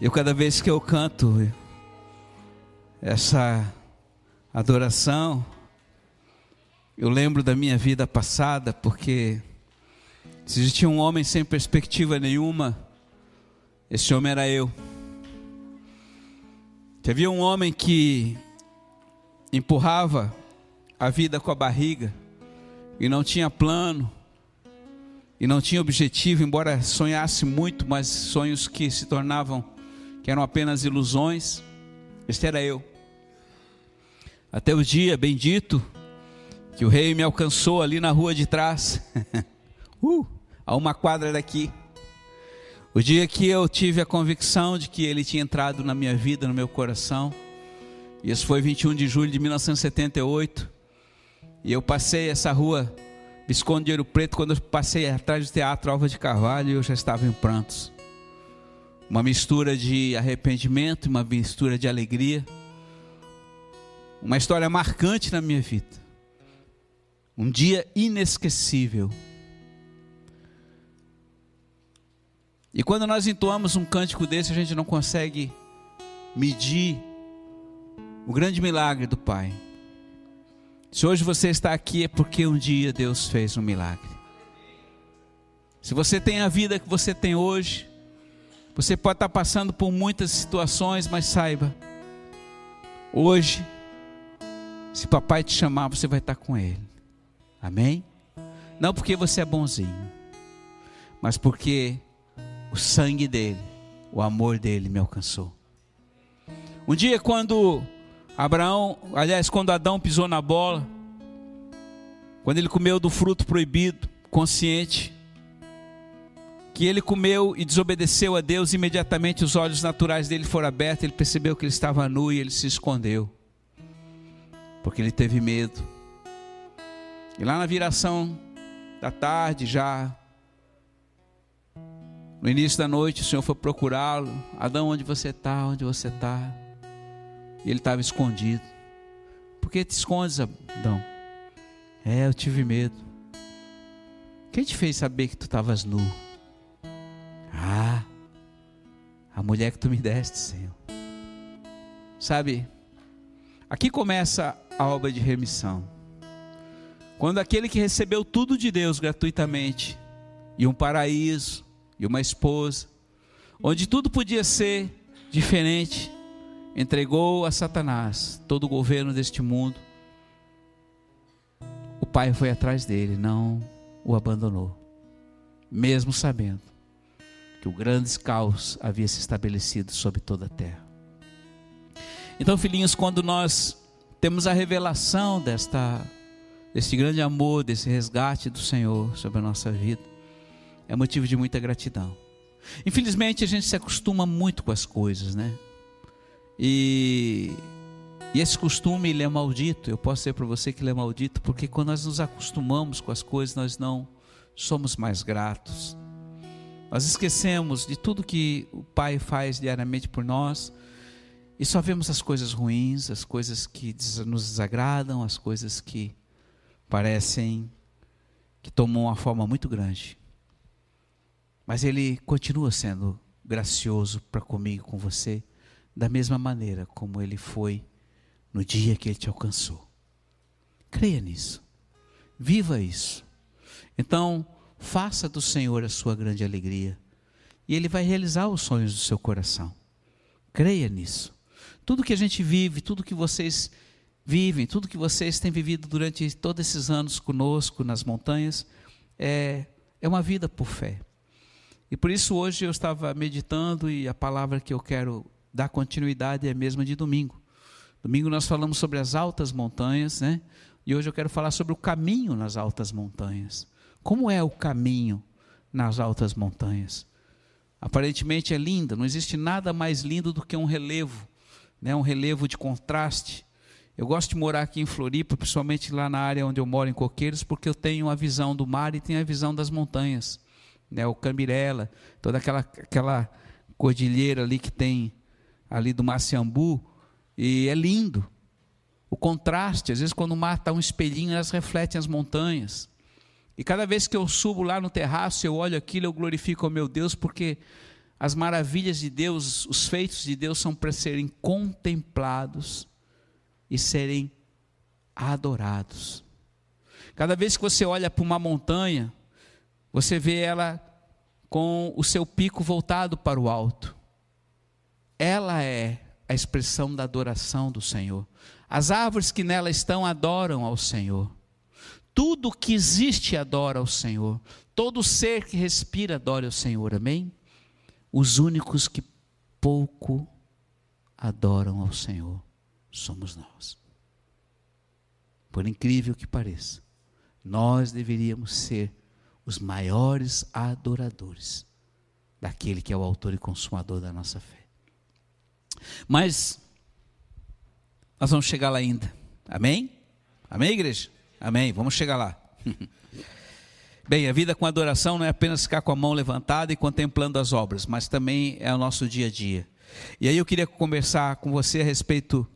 Eu cada vez que eu canto essa adoração, eu lembro da minha vida passada, porque se existia um homem sem perspectiva nenhuma, esse homem era eu. Que havia um homem que empurrava a vida com a barriga e não tinha plano e não tinha objetivo, embora sonhasse muito, mas sonhos que se tornavam que eram apenas ilusões. Este era eu. Até o dia bendito que o rei me alcançou ali na rua de trás, uh, a uma quadra daqui. O dia que eu tive a convicção de que ele tinha entrado na minha vida, no meu coração. Isso foi 21 de julho de 1978. E eu passei essa rua Visconde de Ouro Preto quando eu passei atrás do Teatro Alva de Carvalho, eu já estava em prantos uma mistura de arrependimento, uma mistura de alegria, uma história marcante na minha vida, um dia inesquecível. E quando nós entoamos um cântico desse, a gente não consegue medir o grande milagre do Pai. Se hoje você está aqui é porque um dia Deus fez um milagre. Se você tem a vida que você tem hoje, você pode estar passando por muitas situações, mas saiba, hoje, se papai te chamar, você vai estar com ele. Amém? Não porque você é bonzinho, mas porque o sangue dele, o amor dele me alcançou. Um dia, quando Abraão, aliás, quando Adão pisou na bola, quando ele comeu do fruto proibido, consciente, que ele comeu e desobedeceu a Deus, imediatamente os olhos naturais dele foram abertos, ele percebeu que ele estava nu e ele se escondeu, porque ele teve medo. E lá na viração da tarde, já no início da noite, o Senhor foi procurá-lo. Adão, onde você está? Onde você está? E ele estava escondido. Por que te escondes, Adão? É, eu tive medo. Quem te fez saber que tu estavas nu? Ah, a mulher que tu me deste, Senhor. Sabe, aqui começa a obra de remissão. Quando aquele que recebeu tudo de Deus gratuitamente, e um paraíso, e uma esposa, onde tudo podia ser diferente, entregou a Satanás todo o governo deste mundo, o pai foi atrás dele, não o abandonou, mesmo sabendo que o grande caos havia se estabelecido sobre toda a terra. Então, filhinhos, quando nós temos a revelação desta deste grande amor, desse resgate do Senhor sobre a nossa vida, é motivo de muita gratidão. Infelizmente, a gente se acostuma muito com as coisas, né? E, e esse costume ele é maldito. Eu posso dizer para você que ele é maldito, porque quando nós nos acostumamos com as coisas, nós não somos mais gratos. Nós esquecemos de tudo que o Pai faz diariamente por nós e só vemos as coisas ruins, as coisas que nos desagradam, as coisas que parecem que tomam uma forma muito grande. Mas Ele continua sendo gracioso para comigo, com você, da mesma maneira como Ele foi no dia que Ele te alcançou. Creia nisso, viva isso. Então, Faça do Senhor a sua grande alegria. E Ele vai realizar os sonhos do seu coração. Creia nisso. Tudo que a gente vive, tudo que vocês vivem, tudo que vocês têm vivido durante todos esses anos conosco nas montanhas, é, é uma vida por fé. E por isso hoje eu estava meditando e a palavra que eu quero dar continuidade é a mesma de domingo. Domingo nós falamos sobre as altas montanhas, né? E hoje eu quero falar sobre o caminho nas altas montanhas. Como é o caminho nas altas montanhas? Aparentemente é linda, não existe nada mais lindo do que um relevo, né? um relevo de contraste. Eu gosto de morar aqui em Floripa, principalmente lá na área onde eu moro, em Coqueiros, porque eu tenho a visão do mar e tenho a visão das montanhas. Né? O Cambirela, toda aquela, aquela cordilheira ali que tem ali do Maciambu, e é lindo. O contraste, às vezes quando o mar está um espelhinho, elas refletem as montanhas. E cada vez que eu subo lá no terraço, eu olho aquilo, eu glorifico ao meu Deus, porque as maravilhas de Deus, os feitos de Deus são para serem contemplados e serem adorados. Cada vez que você olha para uma montanha, você vê ela com o seu pico voltado para o alto. Ela é a expressão da adoração do Senhor. As árvores que nela estão adoram ao Senhor. Tudo que existe adora ao Senhor. Todo ser que respira adora ao Senhor. Amém? Os únicos que pouco adoram ao Senhor somos nós. Por incrível que pareça, nós deveríamos ser os maiores adoradores daquele que é o autor e consumador da nossa fé. Mas nós vamos chegar lá ainda. Amém? Amém, igreja? Amém. Vamos chegar lá. Bem, a vida com adoração não é apenas ficar com a mão levantada e contemplando as obras, mas também é o nosso dia a dia. E aí eu queria conversar com você a respeito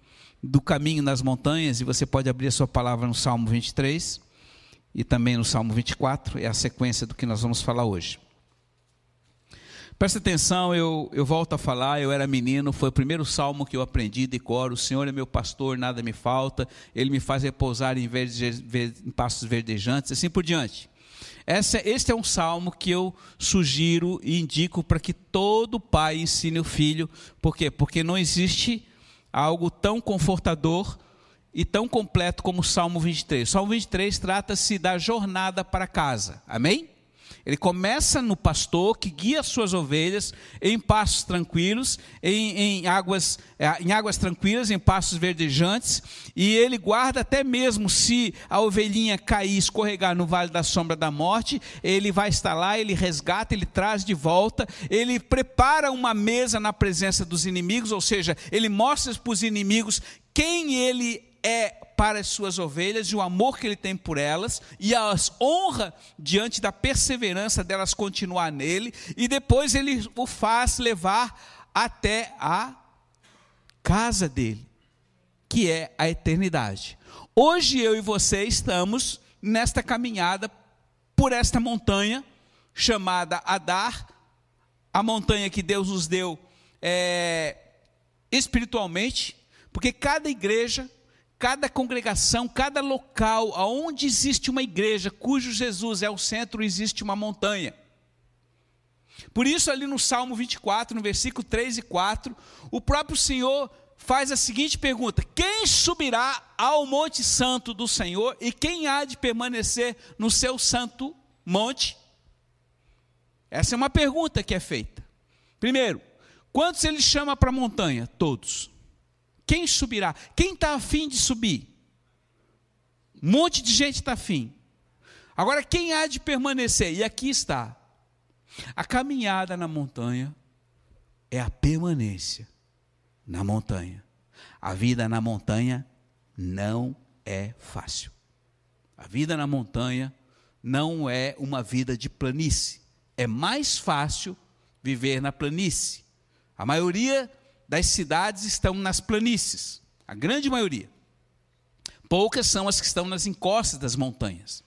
do caminho nas montanhas, e você pode abrir a sua palavra no Salmo 23 e também no Salmo 24, é a sequência do que nós vamos falar hoje. Presta atenção, eu, eu volto a falar, eu era menino, foi o primeiro salmo que eu aprendi de cor, o Senhor é meu pastor, nada me falta, Ele me faz repousar em, verde, em pastos verdejantes, assim por diante. Essa, este é um salmo que eu sugiro e indico para que todo pai ensine o filho, por quê? Porque não existe algo tão confortador e tão completo como o Salmo 23. O Salmo 23 trata-se da jornada para casa. Amém? Ele começa no pastor que guia suas ovelhas em pastos tranquilos, em, em, águas, é, em águas tranquilas, em pastos verdejantes, e ele guarda até mesmo se a ovelhinha cair, escorregar no vale da sombra da morte, ele vai estar lá, ele resgata, ele traz de volta, ele prepara uma mesa na presença dos inimigos, ou seja, ele mostra para os inimigos quem ele é para as suas ovelhas e o amor que ele tem por elas, e as honra diante da perseverança delas continuar nele, e depois ele o faz levar até a casa dele, que é a eternidade. Hoje eu e você estamos nesta caminhada por esta montanha chamada Adar, a montanha que Deus nos deu é, espiritualmente, porque cada igreja cada congregação, cada local aonde existe uma igreja cujo Jesus é o centro, existe uma montanha. Por isso, ali no Salmo 24, no versículo 3 e 4, o próprio Senhor faz a seguinte pergunta: Quem subirá ao Monte Santo do Senhor e quem há de permanecer no seu santo monte? Essa é uma pergunta que é feita. Primeiro, quantos ele chama para a montanha? Todos. Quem subirá? Quem está afim de subir? Um monte de gente está afim. Agora, quem há de permanecer? E aqui está. A caminhada na montanha é a permanência na montanha. A vida na montanha não é fácil. A vida na montanha não é uma vida de planície. É mais fácil viver na planície. A maioria das cidades estão nas planícies, a grande maioria. Poucas são as que estão nas encostas das montanhas.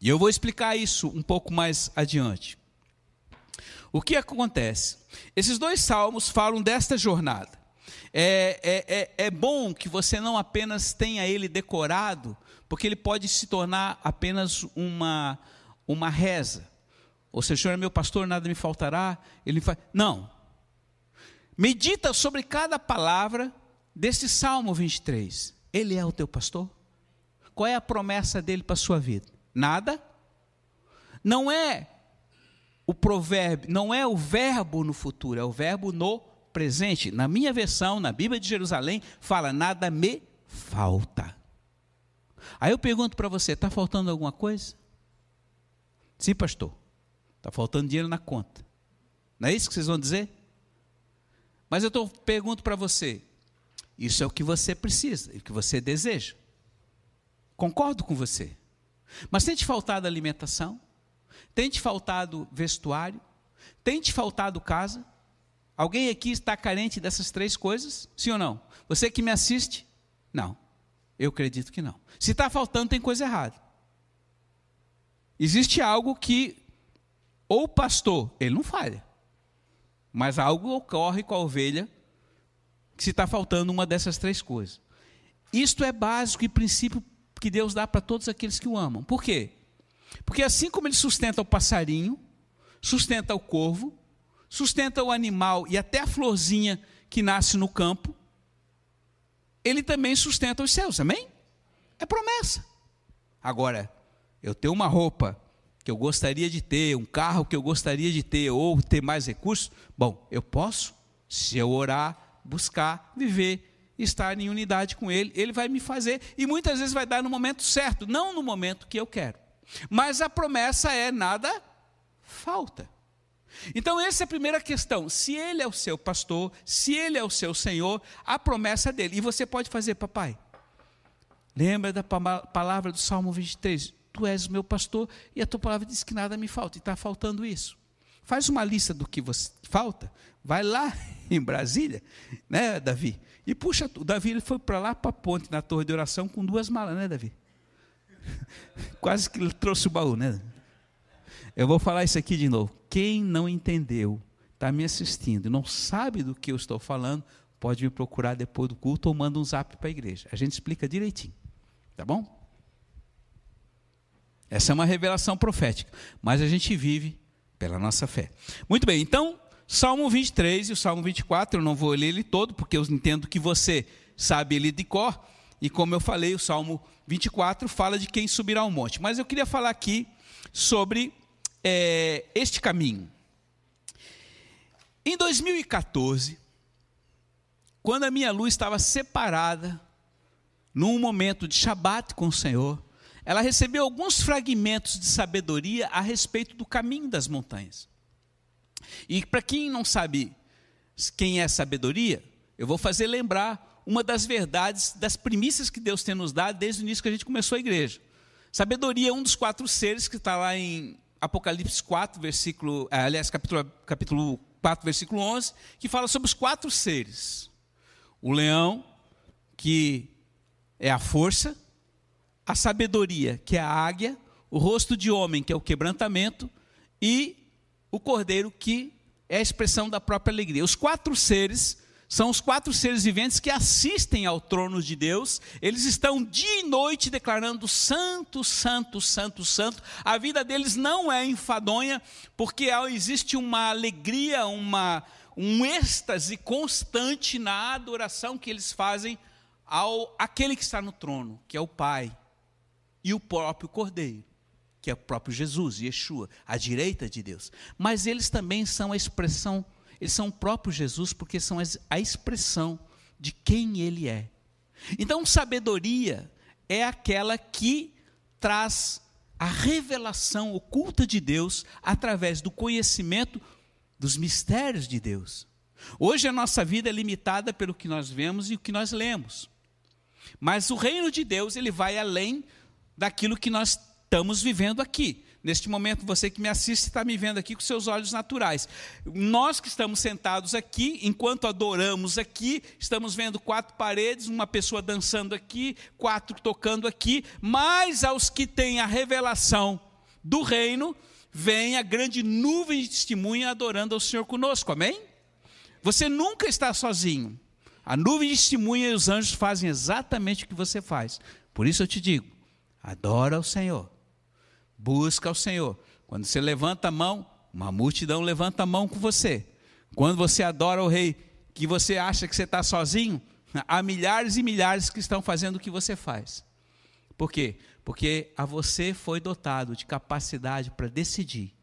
E eu vou explicar isso um pouco mais adiante. O que acontece? Esses dois salmos falam desta jornada. É, é, é, é, bom que você não apenas tenha ele decorado, porque ele pode se tornar apenas uma, uma reza. Ou seja, o Senhor é meu pastor, nada me faltará. Ele faz. Não. Medita sobre cada palavra desse Salmo 23. Ele é o teu pastor? Qual é a promessa dele para a sua vida? Nada? Não é o provérbio, não é o verbo no futuro, é o verbo no presente. Na minha versão, na Bíblia de Jerusalém, fala: nada me falta. Aí eu pergunto para você: está faltando alguma coisa? Sim, pastor. Está faltando dinheiro na conta. Não é isso que vocês vão dizer? Mas eu tô, pergunto para você: isso é o que você precisa, o que você deseja. Concordo com você. Mas tem te faltado alimentação? Tem te faltado vestuário? Tem te faltado casa? Alguém aqui está carente dessas três coisas? Sim ou não? Você que me assiste? Não. Eu acredito que não. Se está faltando, tem coisa errada. Existe algo que, ou o pastor, ele não falha. Mas algo ocorre com a ovelha que se está faltando uma dessas três coisas. Isto é básico e princípio que Deus dá para todos aqueles que o amam. Por quê? Porque assim como ele sustenta o passarinho, sustenta o corvo, sustenta o animal e até a florzinha que nasce no campo, ele também sustenta os céus, amém? É promessa. Agora, eu tenho uma roupa que eu gostaria de ter, um carro que eu gostaria de ter, ou ter mais recursos, bom, eu posso, se eu orar, buscar, viver, estar em unidade com Ele, Ele vai me fazer, e muitas vezes vai dar no momento certo, não no momento que eu quero. Mas a promessa é nada falta. Então, essa é a primeira questão. Se Ele é o seu pastor, se Ele é o seu Senhor, a promessa é dele. E você pode fazer, papai. Lembra da palavra do Salmo 23? Tu és o meu pastor e a tua palavra diz que nada me falta, e está faltando isso. Faz uma lista do que você falta, vai lá em Brasília, né, Davi? E puxa, o Davi ele foi para lá para a ponte, na torre de oração, com duas malas, né, Davi? Quase que ele trouxe o baú, né? Eu vou falar isso aqui de novo. Quem não entendeu, está me assistindo e não sabe do que eu estou falando, pode me procurar depois do culto ou manda um zap para a igreja. A gente explica direitinho. Tá bom? Essa é uma revelação profética, mas a gente vive pela nossa fé. Muito bem, então, Salmo 23 e o Salmo 24, eu não vou ler ele todo, porque eu entendo que você sabe ele de cor, e como eu falei, o Salmo 24 fala de quem subirá ao monte. Mas eu queria falar aqui sobre é, este caminho. Em 2014, quando a minha luz estava separada, num momento de Shabat com o Senhor, ela recebeu alguns fragmentos de sabedoria a respeito do caminho das montanhas. E para quem não sabe quem é sabedoria, eu vou fazer lembrar uma das verdades, das primícias que Deus tem nos dado desde o início que a gente começou a igreja. Sabedoria é um dos quatro seres que está lá em Apocalipse 4, versículo, eh, aliás, capítulo, capítulo 4, versículo 11, que fala sobre os quatro seres. O leão, que é a força, a sabedoria, que é a águia, o rosto de homem, que é o quebrantamento, e o cordeiro, que é a expressão da própria alegria. Os quatro seres são os quatro seres viventes que assistem ao trono de Deus, eles estão dia e noite declarando santo, santo, santo, santo. A vida deles não é enfadonha, porque existe uma alegria, uma, um êxtase constante na adoração que eles fazem ao aquele que está no trono, que é o Pai, e o próprio Cordeiro, que é o próprio Jesus, Yeshua, à direita de Deus. Mas eles também são a expressão eles são o próprio Jesus porque são a expressão de quem ele é. Então, sabedoria é aquela que traz a revelação oculta de Deus através do conhecimento dos mistérios de Deus. Hoje a nossa vida é limitada pelo que nós vemos e o que nós lemos. Mas o reino de Deus, ele vai além daquilo que nós estamos vivendo aqui. Neste momento, você que me assiste está me vendo aqui com seus olhos naturais. Nós que estamos sentados aqui, enquanto adoramos aqui, estamos vendo quatro paredes, uma pessoa dançando aqui, quatro tocando aqui, mas aos que têm a revelação do reino, vem a grande nuvem de testemunha adorando ao Senhor conosco, amém? Você nunca está sozinho. A nuvem de testemunha e os anjos fazem exatamente o que você faz. Por isso eu te digo: adora o Senhor busca o Senhor. Quando você levanta a mão, uma multidão levanta a mão com você. Quando você adora o rei, que você acha que você está sozinho, há milhares e milhares que estão fazendo o que você faz. Por quê? Porque a você foi dotado de capacidade para decidir.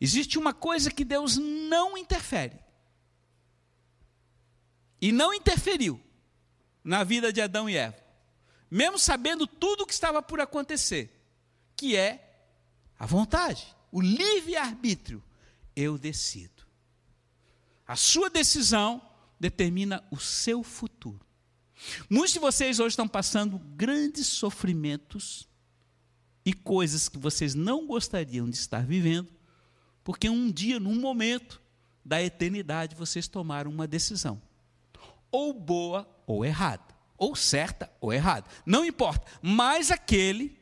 Existe uma coisa que Deus não interfere. E não interferiu na vida de Adão e Eva. Mesmo sabendo tudo o que estava por acontecer, que é a vontade, o livre-arbítrio. Eu decido. A sua decisão determina o seu futuro. Muitos de vocês hoje estão passando grandes sofrimentos e coisas que vocês não gostariam de estar vivendo, porque um dia, num momento da eternidade, vocês tomaram uma decisão, ou boa ou errada, ou certa ou errada, não importa, mas aquele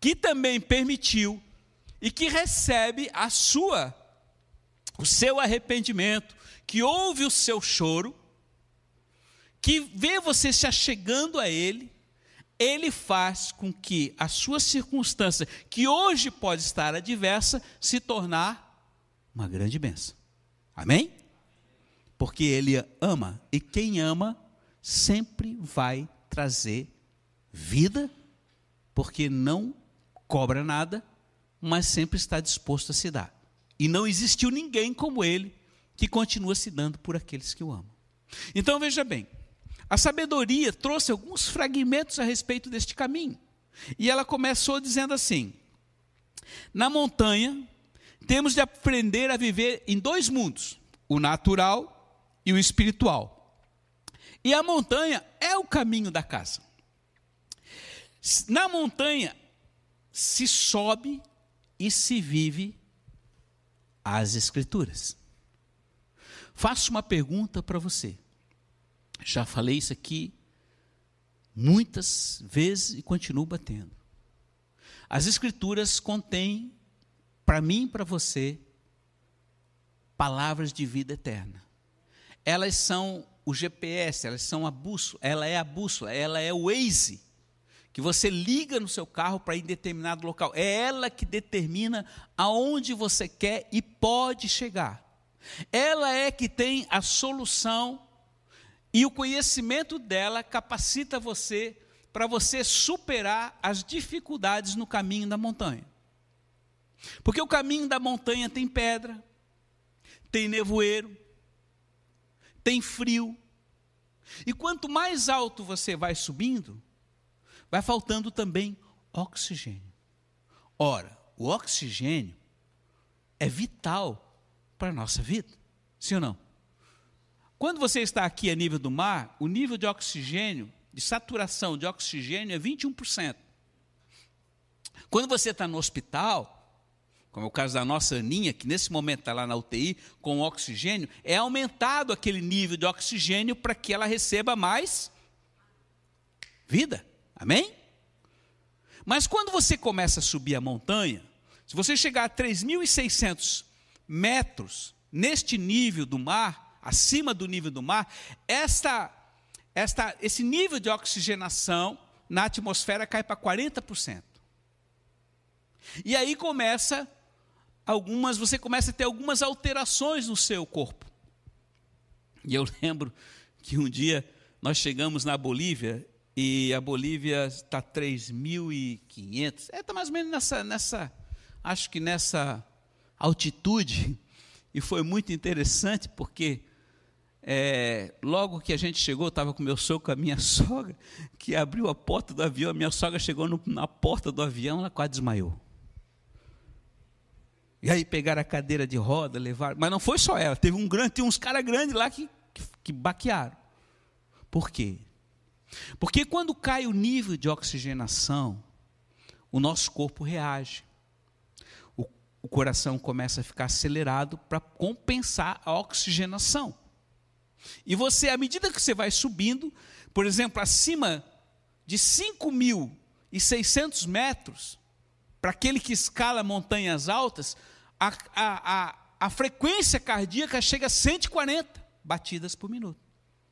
que também permitiu e que recebe a sua o seu arrependimento, que ouve o seu choro, que vê você se achegando a Ele, Ele faz com que a sua circunstância, que hoje pode estar adversa, se tornar uma grande benção. Amém? Porque Ele ama, e quem ama sempre vai trazer vida, porque não cobra nada, mas sempre está disposto a se dar. E não existiu ninguém como ele que continua se dando por aqueles que o amam. Então veja bem, a sabedoria trouxe alguns fragmentos a respeito deste caminho. E ela começou dizendo assim: Na montanha, temos de aprender a viver em dois mundos, o natural e o espiritual. E a montanha é o caminho da casa. Na montanha se sobe e se vive as Escrituras. Faço uma pergunta para você. Já falei isso aqui muitas vezes e continuo batendo. As Escrituras contêm, para mim e para você, palavras de vida eterna. Elas são o GPS, elas são a bússola, ela é a bússola, ela é o Waze que você liga no seu carro para ir em determinado local. É ela que determina aonde você quer e pode chegar. Ela é que tem a solução e o conhecimento dela capacita você para você superar as dificuldades no caminho da montanha. Porque o caminho da montanha tem pedra, tem nevoeiro, tem frio. E quanto mais alto você vai subindo, vai faltando também oxigênio. Ora, o oxigênio é vital para a nossa vida, sim ou não? Quando você está aqui a nível do mar, o nível de oxigênio, de saturação de oxigênio é 21%. Quando você está no hospital, como é o caso da nossa Aninha, que nesse momento está lá na UTI com oxigênio, é aumentado aquele nível de oxigênio para que ela receba mais vida. Amém? Mas quando você começa a subir a montanha, se você chegar a 3.600 metros neste nível do mar, acima do nível do mar, esta, esta, esse nível de oxigenação na atmosfera cai para 40%. E aí começa algumas, você começa a ter algumas alterações no seu corpo. E eu lembro que um dia nós chegamos na Bolívia e a Bolívia está 3.500, é, está mais ou menos nessa, nessa, acho que nessa altitude, e foi muito interessante porque é, logo que a gente chegou, estava com meu sogro, com a minha sogra, que abriu a porta do avião, a minha sogra chegou no, na porta do avião, ela quase desmaiou. E aí pegaram a cadeira de roda, levaram. Mas não foi só ela, teve um grande, uns caras grandes lá que, que, que baquearam. Por quê? Porque quando cai o nível de oxigenação, o nosso corpo reage. O, o coração começa a ficar acelerado para compensar a oxigenação. E você, à medida que você vai subindo, por exemplo, acima de 5.600 metros, para aquele que escala montanhas altas, a, a, a, a frequência cardíaca chega a 140 batidas por minuto.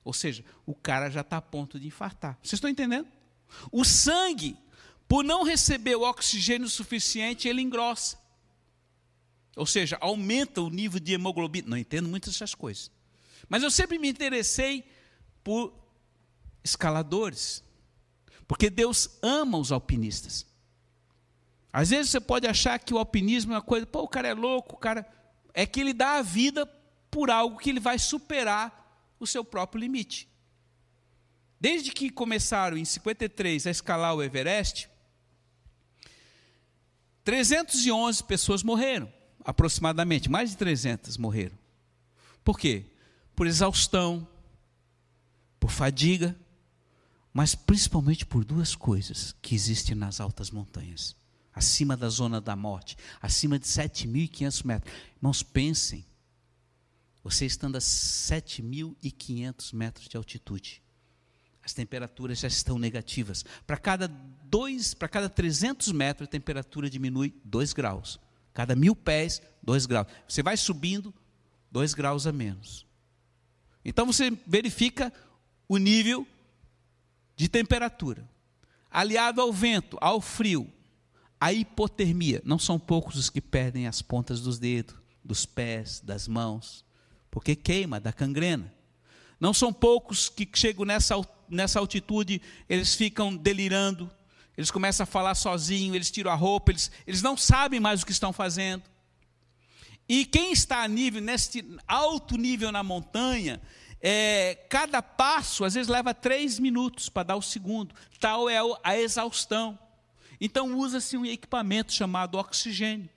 Ou seja, o cara já está a ponto de infartar. Vocês estão entendendo? O sangue, por não receber o oxigênio suficiente, ele engrossa. Ou seja, aumenta o nível de hemoglobina. Não entendo muitas dessas coisas. Mas eu sempre me interessei por escaladores. Porque Deus ama os alpinistas. Às vezes você pode achar que o alpinismo é uma coisa, pô, o cara é louco, o cara. É que ele dá a vida por algo que ele vai superar o seu próprio limite. Desde que começaram em 53 a escalar o Everest, 311 pessoas morreram, aproximadamente, mais de 300 morreram. Por quê? Por exaustão, por fadiga, mas principalmente por duas coisas que existem nas altas montanhas acima da zona da morte, acima de 7.500 metros. Irmãos, pensem, você estando a 7.500 metros de altitude, as temperaturas já estão negativas. Para cada dois, para cada 300 metros, a temperatura diminui 2 graus. Cada mil pés, 2 graus. Você vai subindo, 2 graus a menos. Então você verifica o nível de temperatura, aliado ao vento, ao frio, à hipotermia. Não são poucos os que perdem as pontas dos dedos, dos pés, das mãos, porque queima, dá cangrena. Não são poucos que chegam nessa, nessa altitude, eles ficam delirando, eles começam a falar sozinho, eles tiram a roupa, eles, eles não sabem mais o que estão fazendo. E quem está a nível, nesse alto nível na montanha, é, cada passo às vezes leva três minutos para dar o segundo. Tal é a exaustão. Então usa-se um equipamento chamado oxigênio.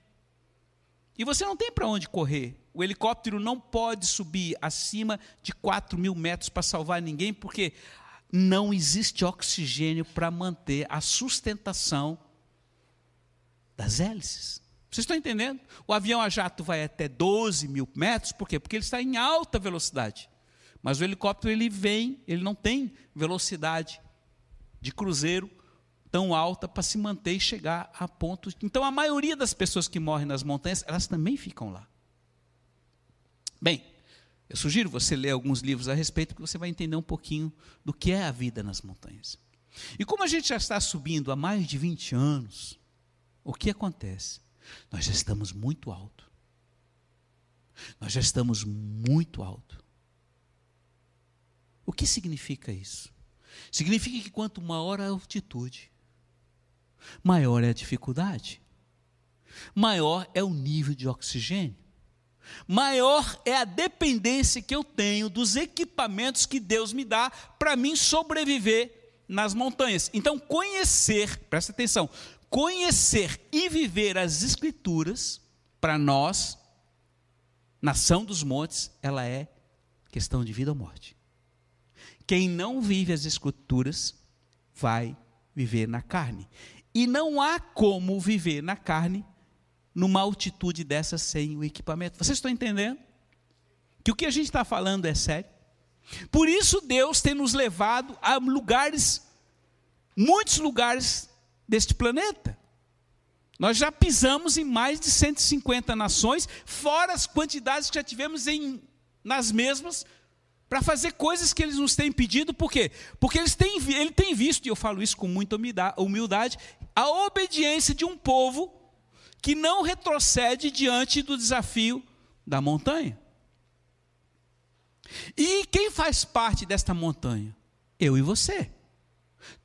E você não tem para onde correr. O helicóptero não pode subir acima de 4 mil metros para salvar ninguém, porque não existe oxigênio para manter a sustentação das hélices. Vocês estão entendendo? O avião a jato vai até 12 mil metros, por quê? Porque ele está em alta velocidade. Mas o helicóptero ele vem, ele não tem velocidade de cruzeiro tão alta para se manter e chegar a ponto. Então a maioria das pessoas que morrem nas montanhas, elas também ficam lá. Bem, eu sugiro você ler alguns livros a respeito, porque você vai entender um pouquinho do que é a vida nas montanhas. E como a gente já está subindo há mais de 20 anos, o que acontece? Nós já estamos muito alto. Nós já estamos muito alto. O que significa isso? Significa que quanto maior a altitude, maior é a dificuldade, maior é o nível de oxigênio maior é a dependência que eu tenho dos equipamentos que Deus me dá para mim sobreviver nas montanhas. Então, conhecer, presta atenção, conhecer e viver as Escrituras, para nós, nação dos montes, ela é questão de vida ou morte. Quem não vive as Escrituras vai viver na carne. E não há como viver na carne numa altitude dessa sem o equipamento. Vocês estão entendendo? Que o que a gente está falando é sério. Por isso Deus tem nos levado a lugares, muitos lugares deste planeta. Nós já pisamos em mais de 150 nações, fora as quantidades que já tivemos em, nas mesmas, para fazer coisas que eles nos têm pedido, por quê? Porque eles têm, ele tem visto, e eu falo isso com muita humildade, a obediência de um povo que não retrocede diante do desafio da montanha. E quem faz parte desta montanha? Eu e você.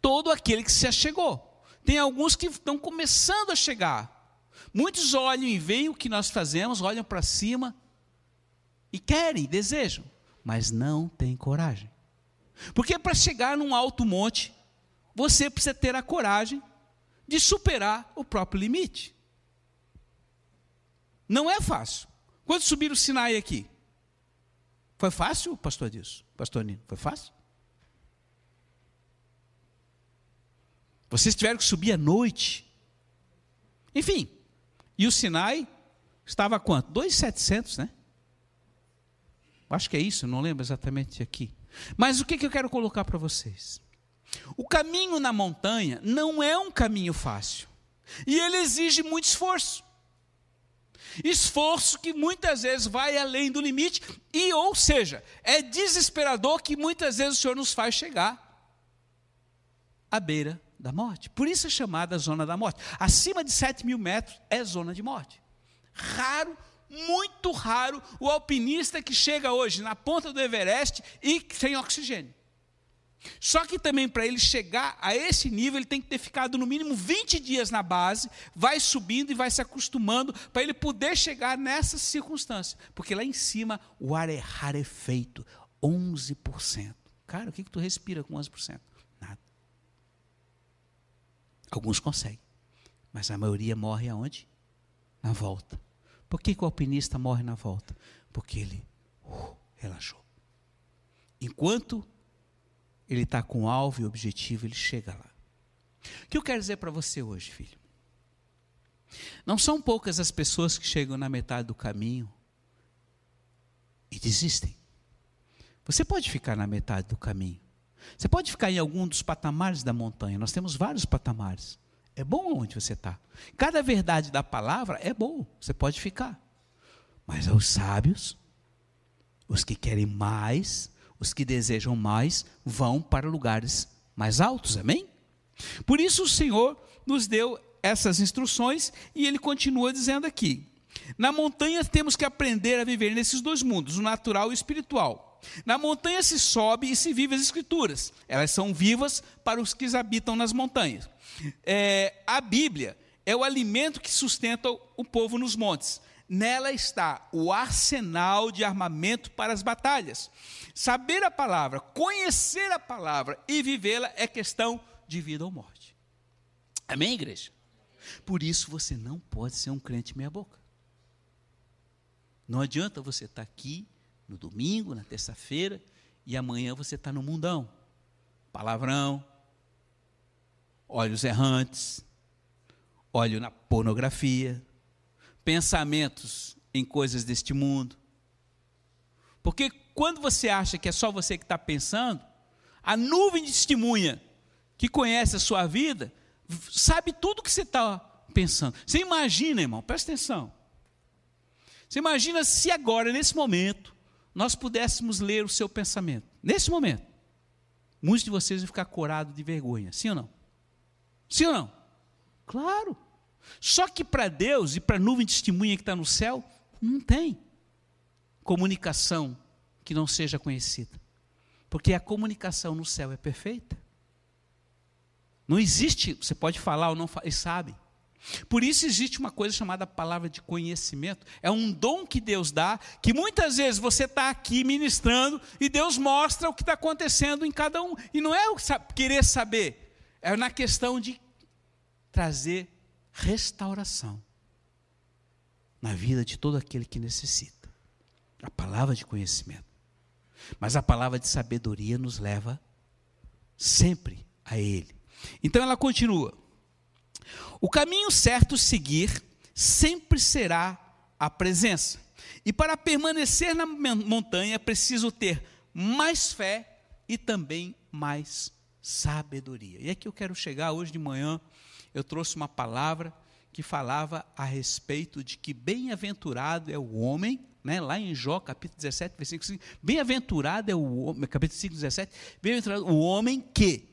Todo aquele que se achegou. Tem alguns que estão começando a chegar. Muitos olham e veem o que nós fazemos, olham para cima e querem, desejam, mas não têm coragem. Porque para chegar num alto monte, você precisa ter a coragem de superar o próprio limite. Não é fácil. Quando subiram o Sinai aqui? Foi fácil, pastor disso? Pastor Nino, foi fácil? Vocês tiveram que subir à noite. Enfim, e o Sinai estava quanto? 2,700, né? Acho que é isso, não lembro exatamente aqui. Mas o que, que eu quero colocar para vocês? O caminho na montanha não é um caminho fácil. E ele exige muito esforço. Esforço que muitas vezes vai além do limite, e ou seja, é desesperador que muitas vezes o Senhor nos faz chegar à beira da morte. Por isso é chamada zona da morte. Acima de 7 mil metros é zona de morte. Raro, muito raro, o alpinista que chega hoje na ponta do Everest e sem oxigênio. Só que também para ele chegar a esse nível, ele tem que ter ficado no mínimo 20 dias na base, vai subindo e vai se acostumando para ele poder chegar nessa circunstância. Porque lá em cima o ar é rarefeito, 11%. Cara, o que, que tu respira com 11%? Nada. Alguns conseguem, mas a maioria morre aonde? Na volta. Por que, que o alpinista morre na volta? Porque ele uh, relaxou. Enquanto ele está com alvo e objetivo, ele chega lá. O que eu quero dizer para você hoje, filho? Não são poucas as pessoas que chegam na metade do caminho e desistem. Você pode ficar na metade do caminho. Você pode ficar em algum dos patamares da montanha. Nós temos vários patamares. É bom onde você está. Cada verdade da palavra é bom. Você pode ficar. Mas aos sábios Os que querem mais, os que desejam mais, vão para lugares mais altos, amém? Por isso o Senhor nos deu essas instruções e ele continua dizendo aqui: na montanha temos que aprender a viver nesses dois mundos, o natural e o espiritual. Na montanha se sobe e se vive as escrituras. Elas são vivas para os que habitam nas montanhas. É, a Bíblia é o alimento que sustenta o povo nos montes. Nela está o arsenal de armamento para as batalhas. Saber a palavra, conhecer a palavra e vivê-la é questão de vida ou morte. Amém, igreja? Por isso você não pode ser um crente meia-boca. Não adianta você estar aqui no domingo, na terça-feira, e amanhã você está no mundão. Palavrão, olhos errantes, olho na pornografia, pensamentos em coisas deste mundo. Porque quando você acha que é só você que está pensando, a nuvem de testemunha que conhece a sua vida sabe tudo que você está pensando. Você imagina, irmão, presta atenção. Você imagina se agora, nesse momento, nós pudéssemos ler o seu pensamento. Nesse momento. Muitos de vocês vão ficar corados de vergonha. Sim ou não? Sim ou não? Claro. Só que para Deus e para a nuvem de testemunha que está no céu, não tem comunicação que não seja conhecida. Porque a comunicação no céu é perfeita. Não existe, você pode falar ou não falar, eles sabem. Por isso existe uma coisa chamada palavra de conhecimento. É um dom que Deus dá, que muitas vezes você está aqui ministrando e Deus mostra o que está acontecendo em cada um. E não é querer saber, é na questão de trazer restauração na vida de todo aquele que necessita. A palavra de conhecimento. Mas a palavra de sabedoria nos leva sempre a Ele. Então ela continua. O caminho certo seguir sempre será a presença. E para permanecer na montanha é preciso ter mais fé e também mais sabedoria. E aqui eu quero chegar hoje de manhã, eu trouxe uma palavra que falava a respeito de que bem-aventurado é o homem, né, lá em Jó, capítulo 17, versículo 5, bem-aventurado é o homem, capítulo 5, 17, bem-aventurado o homem que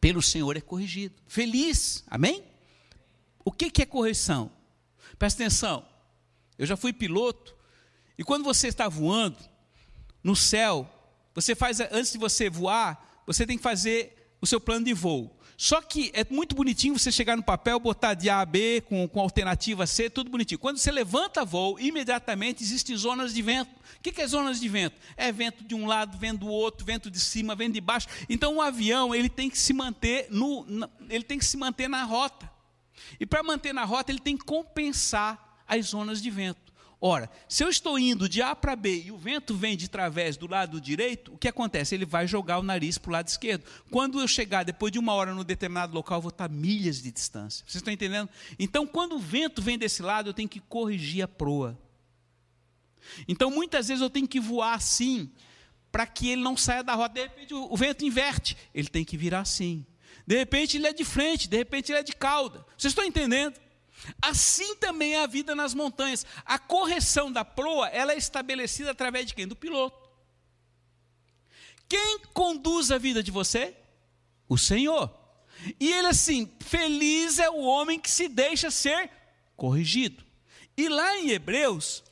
pelo Senhor é corrigido. Feliz, amém? O que, que é correção? Presta atenção, eu já fui piloto, e quando você está voando no céu, você faz, antes de você voar, você tem que fazer o seu plano de voo. Só que é muito bonitinho você chegar no papel, botar de A a B com, com alternativa C, tudo bonitinho. Quando você levanta voo, imediatamente existem zonas de vento. O que, que é zonas de vento? É vento de um lado, vento do outro, vento de cima, vento de baixo. Então o avião ele tem que se manter no, ele tem que se manter na rota. E para manter na rota ele tem que compensar as zonas de vento. Ora, se eu estou indo de A para B e o vento vem de través do lado direito, o que acontece? Ele vai jogar o nariz para o lado esquerdo. Quando eu chegar depois de uma hora no determinado local, eu vou estar milhas de distância. Vocês estão entendendo? Então, quando o vento vem desse lado, eu tenho que corrigir a proa. Então, muitas vezes eu tenho que voar assim, para que ele não saia da rota. De repente, o vento inverte, ele tem que virar assim. De repente, ele é de frente, de repente, ele é de cauda. Vocês estão entendendo? Assim também é a vida nas montanhas. A correção da proa, ela é estabelecida através de quem? Do piloto. Quem conduz a vida de você? O Senhor. E ele assim, feliz é o homem que se deixa ser corrigido. E lá em Hebreus,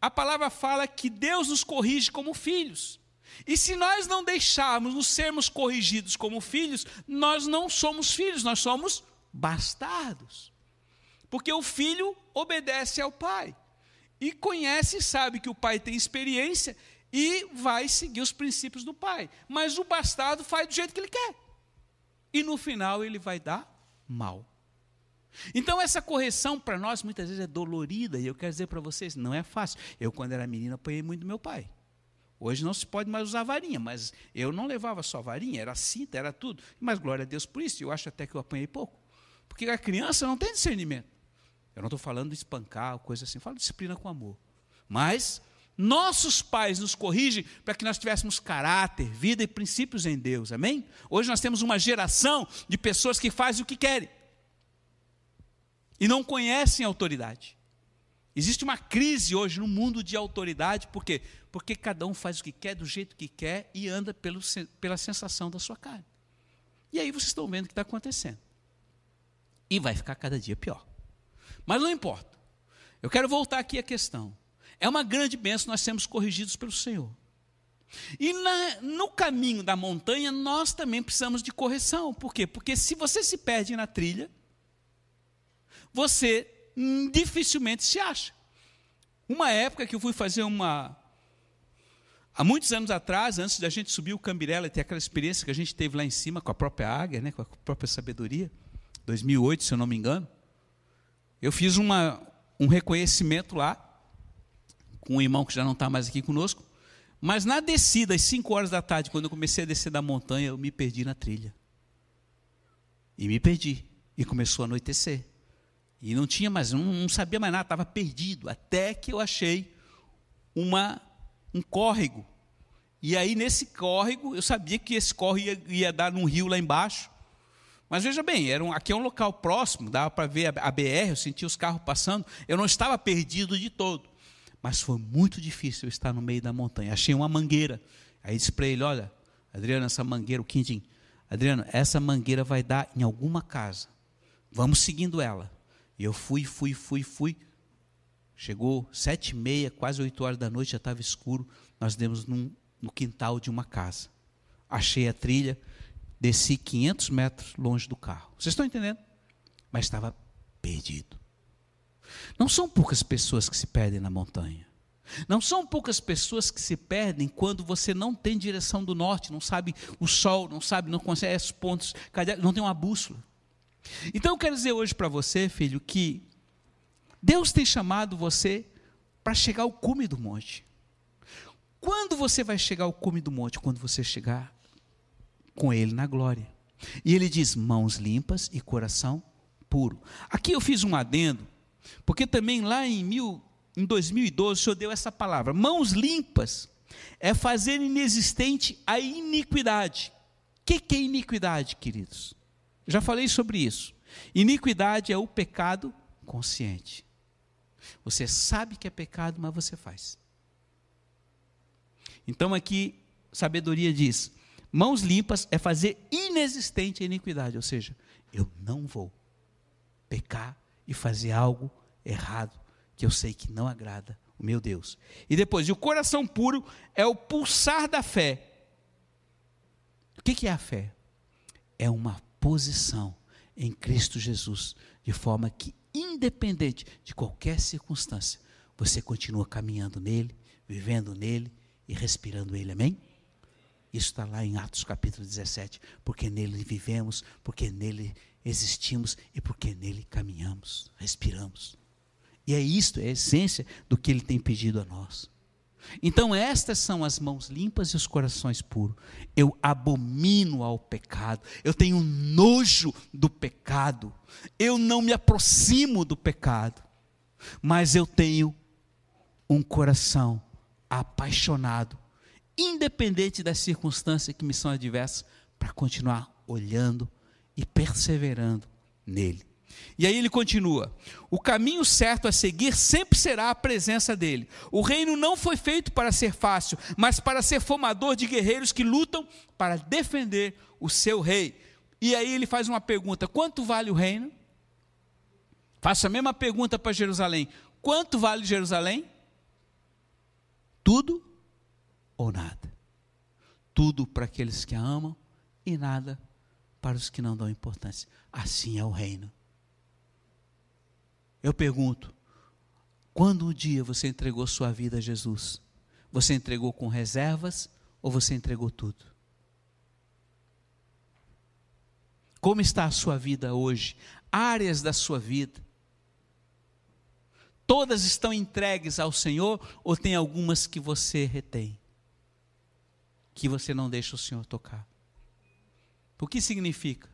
a palavra fala que Deus nos corrige como filhos. E se nós não deixarmos nos sermos corrigidos como filhos, nós não somos filhos, nós somos bastardos. Porque o filho obedece ao pai. E conhece e sabe que o pai tem experiência e vai seguir os princípios do pai. Mas o bastardo faz do jeito que ele quer. E no final ele vai dar mal. Então essa correção para nós muitas vezes é dolorida, e eu quero dizer para vocês, não é fácil. Eu quando era menino apanhei muito meu pai. Hoje não se pode mais usar varinha, mas eu não levava só varinha, era cinta, era tudo. Mas glória a Deus por isso, eu acho até que eu apanhei pouco. Porque a criança não tem discernimento. Eu não estou falando de espancar, coisa assim, falo disciplina com amor. Mas nossos pais nos corrigem para que nós tivéssemos caráter, vida e princípios em Deus, amém? Hoje nós temos uma geração de pessoas que fazem o que querem e não conhecem autoridade. Existe uma crise hoje no mundo de autoridade, por quê? porque cada um faz o que quer, do jeito que quer e anda pelo, pela sensação da sua carne. E aí vocês estão vendo o que está acontecendo. E vai ficar cada dia pior. Mas não importa. Eu quero voltar aqui à questão. É uma grande bênção nós sermos corrigidos pelo Senhor. E na, no caminho da montanha, nós também precisamos de correção. Por quê? Porque se você se perde na trilha, você dificilmente se acha. Uma época que eu fui fazer uma. Há muitos anos atrás, antes da gente subir o Cambirela e ter aquela experiência que a gente teve lá em cima com a própria águia, né, com a própria sabedoria, 2008, se eu não me engano, eu fiz uma, um reconhecimento lá, com um irmão que já não está mais aqui conosco, mas na descida, às 5 horas da tarde, quando eu comecei a descer da montanha, eu me perdi na trilha. E me perdi. E começou a anoitecer. E não tinha mais, não, não sabia mais nada, estava perdido. Até que eu achei uma, um córrego. E aí, nesse córrego, eu sabia que esse córrego ia, ia dar num rio lá embaixo. Mas veja bem, era um, aqui é um local próximo, dava para ver a, a BR, eu sentia os carros passando. Eu não estava perdido de todo. Mas foi muito difícil estar no meio da montanha. Achei uma mangueira. Aí disse para ele: Olha, Adriano, essa mangueira, o Quindim, Adriano, essa mangueira vai dar em alguma casa. Vamos seguindo ela. E eu fui, fui, fui, fui. Chegou sete e meia, quase oito horas da noite, já estava escuro. Nós demos num, no quintal de uma casa. Achei a trilha, desci 500 metros longe do carro. Vocês estão entendendo? Mas estava perdido. Não são poucas pessoas que se perdem na montanha. Não são poucas pessoas que se perdem quando você não tem direção do norte, não sabe o sol, não sabe, não consegue os pontos, não tem uma bússola. Então eu quero dizer hoje para você, filho, que Deus tem chamado você para chegar ao cume do monte. Quando você vai chegar ao cume do monte? Quando você chegar com Ele na glória. E ele diz: mãos limpas e coração puro. Aqui eu fiz um adendo porque também lá em, mil, em 2012 o Senhor deu essa palavra: mãos limpas é fazer inexistente a iniquidade. O que, que é iniquidade, queridos? Já falei sobre isso. Iniquidade é o pecado consciente. Você sabe que é pecado, mas você faz. Então aqui, sabedoria diz: mãos limpas é fazer inexistente a iniquidade, ou seja, eu não vou pecar e fazer algo errado que eu sei que não agrada o meu Deus. E depois, e o coração puro é o pulsar da fé. O que é a fé? É uma posição em Cristo Jesus, de forma que, independente de qualquer circunstância, você continua caminhando nele, vivendo nele e respirando ele. Amém? Isso está lá em Atos capítulo 17. Porque nele vivemos, porque nele existimos e porque nele caminhamos, respiramos. E é isto, é a essência do que ele tem pedido a nós. Então, estas são as mãos limpas e os corações puros. Eu abomino ao pecado, eu tenho nojo do pecado, eu não me aproximo do pecado, mas eu tenho um coração apaixonado, independente das circunstâncias que me são adversas, para continuar olhando e perseverando nele. E aí ele continua: o caminho certo a seguir sempre será a presença dele. O reino não foi feito para ser fácil, mas para ser formador de guerreiros que lutam para defender o seu rei. E aí ele faz uma pergunta: quanto vale o reino? Faça a mesma pergunta para Jerusalém: quanto vale Jerusalém? Tudo ou nada? Tudo para aqueles que a amam e nada para os que não dão importância. Assim é o reino. Eu pergunto: quando um dia você entregou sua vida a Jesus? Você entregou com reservas ou você entregou tudo? Como está a sua vida hoje? Áreas da sua vida. Todas estão entregues ao Senhor ou tem algumas que você retém? Que você não deixa o Senhor tocar? O que significa?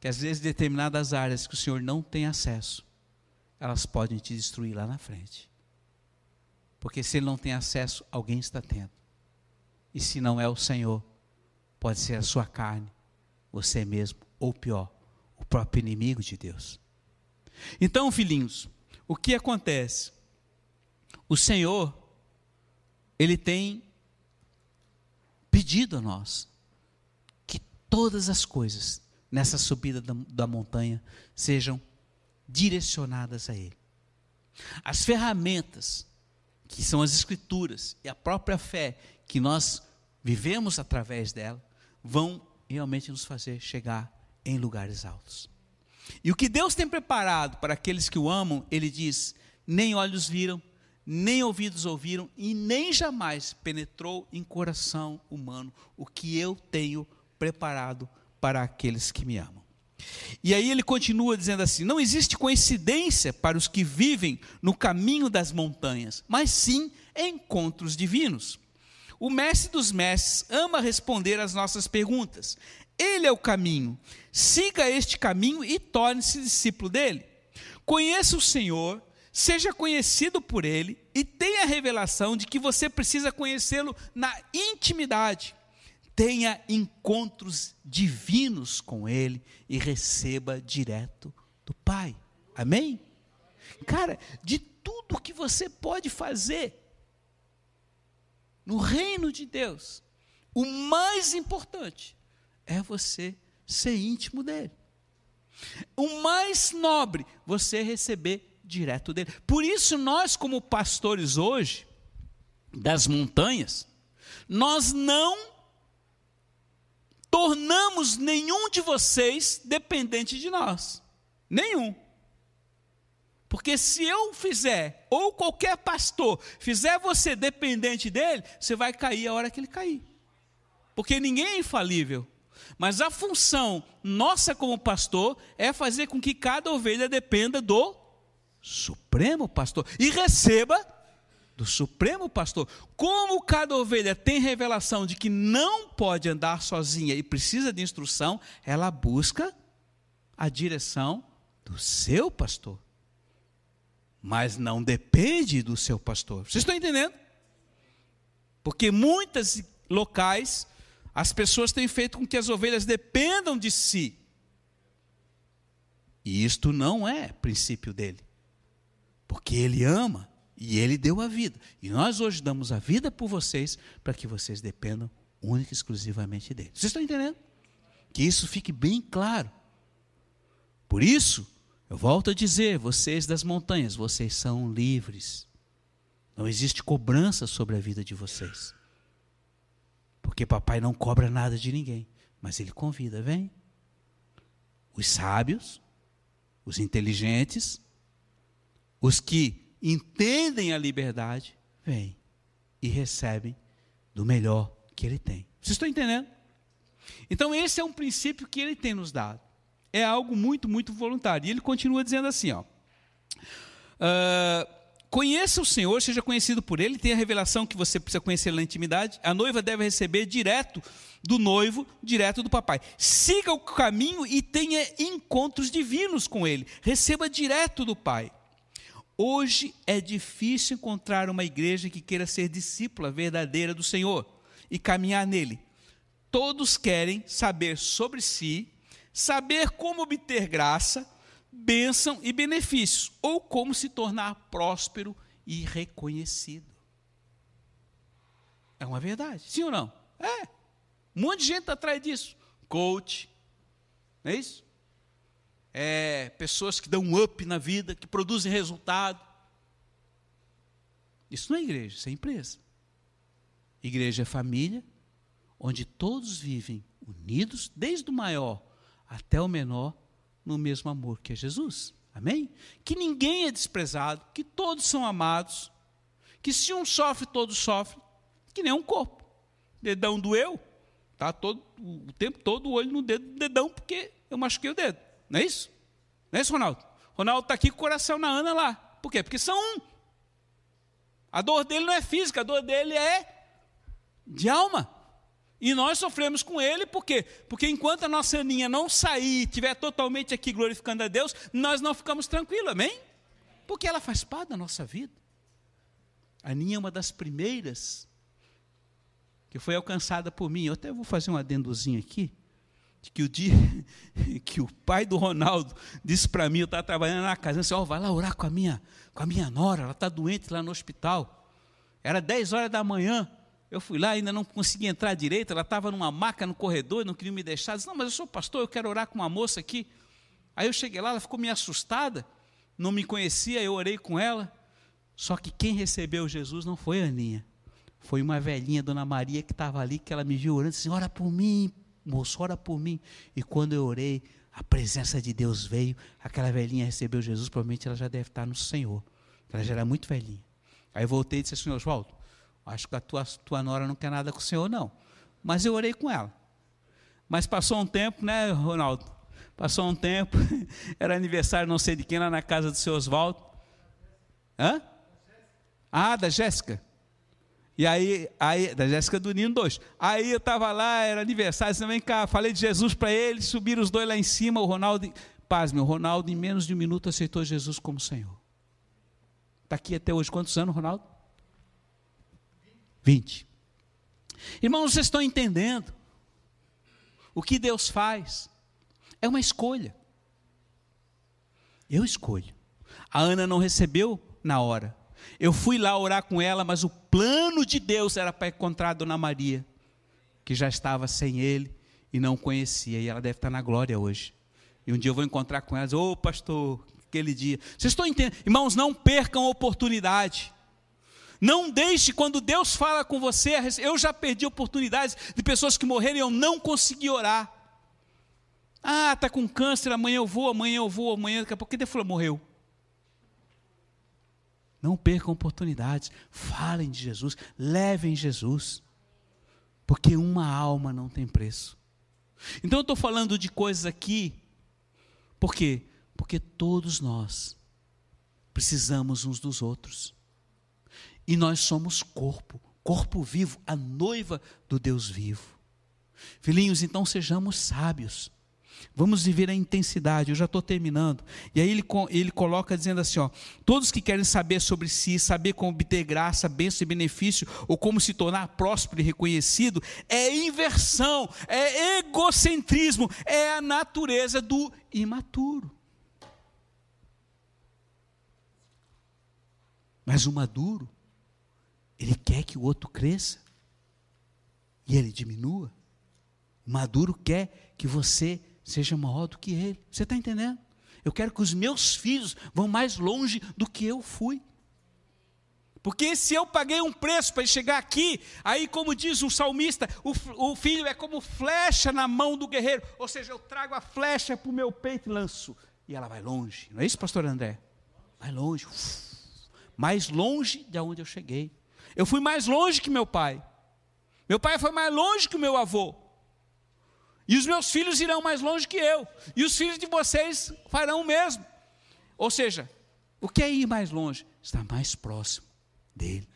Que às vezes determinadas áreas que o Senhor não tem acesso, elas podem te destruir lá na frente. Porque se ele não tem acesso, alguém está tendo. E se não é o Senhor, pode ser a sua carne, você mesmo, ou pior, o próprio inimigo de Deus. Então, filhinhos, o que acontece? O Senhor, ele tem pedido a nós que todas as coisas nessa subida da, da montanha sejam direcionadas a Ele. As ferramentas, que são as Escrituras e a própria fé que nós vivemos através dela, vão realmente nos fazer chegar em lugares altos. E o que Deus tem preparado para aqueles que o amam, Ele diz: nem olhos viram, nem ouvidos ouviram, e nem jamais penetrou em coração humano o que eu tenho preparado para aqueles que me amam. E aí ele continua dizendo assim: não existe coincidência para os que vivem no caminho das montanhas, mas sim encontros divinos. O mestre dos mestres ama responder às nossas perguntas. Ele é o caminho. Siga este caminho e torne-se discípulo dele. Conheça o Senhor, seja conhecido por ele e tenha a revelação de que você precisa conhecê-lo na intimidade tenha encontros divinos com Ele e receba direto do Pai. Amém? Cara, de tudo que você pode fazer no reino de Deus, o mais importante é você ser íntimo dele. O mais nobre, você receber direto dele. Por isso, nós, como pastores hoje, das montanhas, nós não tornamos nenhum de vocês dependente de nós. Nenhum. Porque se eu fizer, ou qualquer pastor fizer você dependente dele, você vai cair a hora que ele cair. Porque ninguém é infalível. Mas a função nossa como pastor é fazer com que cada ovelha dependa do Supremo Pastor e receba do Supremo Pastor. Como cada ovelha tem revelação de que não pode andar sozinha e precisa de instrução, ela busca a direção do seu pastor. Mas não depende do seu pastor. Vocês estão entendendo? Porque muitos locais as pessoas têm feito com que as ovelhas dependam de si. E isto não é princípio dele. Porque ele ama e ele deu a vida. E nós hoje damos a vida por vocês para que vocês dependam única e exclusivamente dele. Vocês estão entendendo? Que isso fique bem claro. Por isso, eu volto a dizer, vocês das montanhas, vocês são livres. Não existe cobrança sobre a vida de vocês. Porque papai não cobra nada de ninguém, mas ele convida, vem. Os sábios, os inteligentes, os que entendem a liberdade, vêm e recebem do melhor que ele tem. Vocês estão entendendo? Então, esse é um princípio que ele tem nos dado. É algo muito, muito voluntário. E ele continua dizendo assim: ó, uh, conheça o Senhor, seja conhecido por ele, tenha a revelação que você precisa conhecer na intimidade. A noiva deve receber direto do noivo, direto do papai. Siga o caminho e tenha encontros divinos com ele. Receba direto do pai. Hoje é difícil encontrar uma igreja que queira ser discípula verdadeira do Senhor e caminhar nele. Todos querem saber sobre si, saber como obter graça, bênção e benefícios, ou como se tornar próspero e reconhecido. É uma verdade, sim ou não? É. Um monte de gente está atrás disso. Coach, não é isso? É, pessoas que dão um up na vida, que produzem resultado. Isso não é igreja, isso é empresa. Igreja é família, onde todos vivem unidos, desde o maior até o menor, no mesmo amor que é Jesus. Amém? Que ninguém é desprezado, que todos são amados, que se um sofre, todos sofrem, que nem um corpo. Dedão doeu, tá todo o tempo todo o olho no dedo do dedão porque eu machuquei o dedo. Não é isso? Não é isso, Ronaldo? Ronaldo está aqui com o coração na Ana lá. Por quê? Porque são um. A dor dele não é física, a dor dele é de alma. E nós sofremos com ele, por quê? Porque enquanto a nossa Aninha não sair, estiver totalmente aqui glorificando a Deus, nós não ficamos tranquilos, amém? Porque ela faz parte da nossa vida. A Aninha é uma das primeiras que foi alcançada por mim. Eu até vou fazer um adendozinho aqui que o dia que o pai do Ronaldo disse para mim, eu estava trabalhando na casa, disse, oh, vai lá orar com a minha, com a minha nora, ela está doente lá no hospital. Era 10 horas da manhã. Eu fui lá, ainda não consegui entrar direito. Ela estava numa maca no corredor, não queria me deixar. disse, não, mas eu sou pastor, eu quero orar com uma moça aqui. Aí eu cheguei lá, ela ficou meio assustada, não me conhecia, eu orei com ela. Só que quem recebeu Jesus não foi a Aninha. Foi uma velhinha, Dona Maria, que estava ali, que ela me viu orando, disse, ora por mim, moço, ora por mim. E quando eu orei, a presença de Deus veio, aquela velhinha recebeu Jesus, provavelmente ela já deve estar no Senhor. Ela já era muito velhinha. Aí voltei e disse assim, Oswaldo, acho que a tua, tua nora não quer nada com o Senhor, não. Mas eu orei com ela. Mas passou um tempo, né, Ronaldo? Passou um tempo, era aniversário não sei de quem, lá na casa do seu Oswaldo. Hã? Ah, da Jéssica. E aí, aí da Jéssica do Nino, dois. Aí eu estava lá, era aniversário, você vem cá, falei de Jesus para ele, subiram os dois lá em cima, o Ronaldo, paz, meu, Ronaldo em menos de um minuto aceitou Jesus como Senhor. Está aqui até hoje, quantos anos, Ronaldo? 20. Irmãos, vocês estão entendendo? O que Deus faz é uma escolha. Eu escolho. A Ana não recebeu na hora. Eu fui lá orar com ela, mas o plano de Deus era para encontrar a Dona Maria, que já estava sem ele e não conhecia, e ela deve estar na glória hoje. E um dia eu vou encontrar com ela e ô oh, pastor, aquele dia. Vocês estão entendendo? Irmãos, não percam a oportunidade. Não deixe quando Deus fala com você. Eu já perdi oportunidades de pessoas que morreram e eu não consegui orar. Ah, está com câncer, amanhã eu vou, amanhã eu vou, amanhã, daqui a pouco. Ele falou, morreu. Não percam oportunidades. Falem de Jesus. Levem Jesus. Porque uma alma não tem preço. Então eu estou falando de coisas aqui. Por quê? Porque todos nós precisamos uns dos outros. E nós somos corpo, corpo vivo, a noiva do Deus vivo. Filhinhos, então sejamos sábios. Vamos viver a intensidade, eu já estou terminando. E aí ele, ele coloca dizendo assim: ó, todos que querem saber sobre si, saber como obter graça, bênção e benefício, ou como se tornar próspero e reconhecido, é inversão, é egocentrismo, é a natureza do imaturo. Mas o maduro, ele quer que o outro cresça e ele diminua. O maduro quer que você seja maior do que ele. Você está entendendo? Eu quero que os meus filhos vão mais longe do que eu fui. Porque se eu paguei um preço para chegar aqui, aí, como diz o salmista, o, o, filho é como flecha na mão do guerreiro. Ou seja, eu trago a flecha para o meu peito e lanço. E ela vai longe. Não é isso, pastor André? Vai longe. Uf, mais longe de onde eu cheguei. Eu fui mais longe que meu pai. Meu pai foi mais longe que o meu avô. E os meus filhos irão mais longe que eu. E os filhos de vocês farão o mesmo. Ou seja, o que é ir mais longe? Estar mais próximo dele.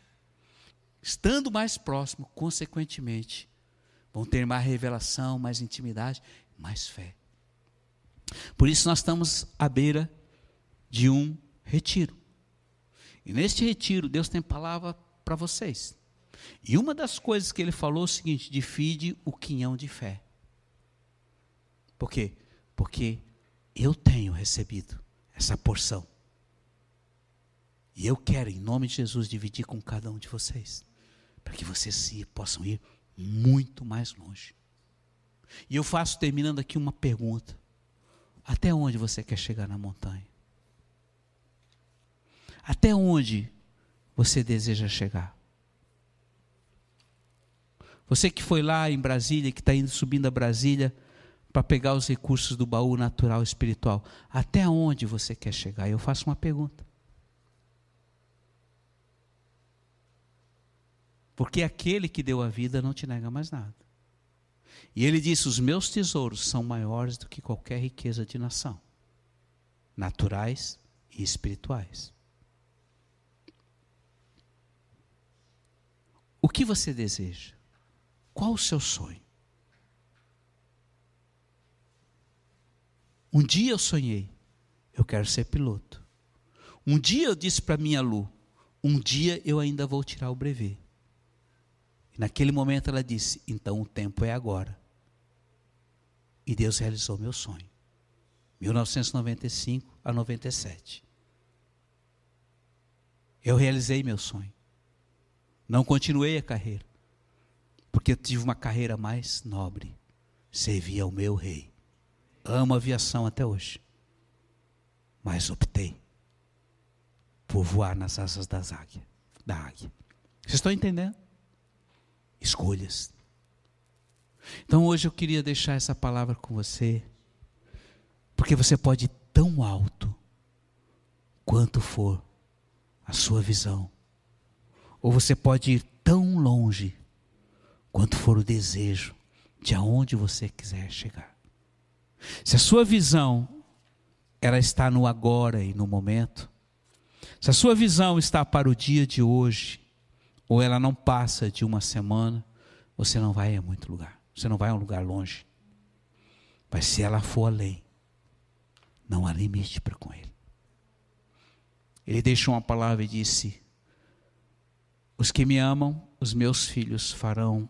Estando mais próximo, consequentemente, vão ter mais revelação, mais intimidade, mais fé. Por isso nós estamos à beira de um retiro. E neste retiro, Deus tem palavra para vocês. E uma das coisas que ele falou é o seguinte: divide o quinhão de fé. Por quê? Porque eu tenho recebido essa porção. E eu quero, em nome de Jesus, dividir com cada um de vocês. Para que vocês possam ir muito mais longe. E eu faço, terminando aqui, uma pergunta: Até onde você quer chegar na montanha? Até onde você deseja chegar? Você que foi lá em Brasília, que está indo subindo a Brasília, para pegar os recursos do baú natural espiritual. Até onde você quer chegar? Eu faço uma pergunta. Porque aquele que deu a vida não te nega mais nada. E ele disse: Os meus tesouros são maiores do que qualquer riqueza de nação, naturais e espirituais. O que você deseja? Qual o seu sonho? Um dia eu sonhei, eu quero ser piloto. Um dia eu disse para minha Lu, um dia eu ainda vou tirar o brevet. E naquele momento ela disse, então o tempo é agora. E Deus realizou meu sonho. 1995 a 97. Eu realizei meu sonho. Não continuei a carreira, porque eu tive uma carreira mais nobre. Servi ao meu rei. Amo aviação até hoje. Mas optei por voar nas asas das águia, da águia. Vocês estão entendendo? Escolhas. Então hoje eu queria deixar essa palavra com você, porque você pode ir tão alto quanto for a sua visão, ou você pode ir tão longe quanto for o desejo de aonde você quiser chegar. Se a sua visão ela está no agora e no momento, se a sua visão está para o dia de hoje, ou ela não passa de uma semana, você não vai a muito lugar. Você não vai a um lugar longe. Mas se ela for além, não há limite para com ele. Ele deixou uma palavra e disse: Os que me amam, os meus filhos farão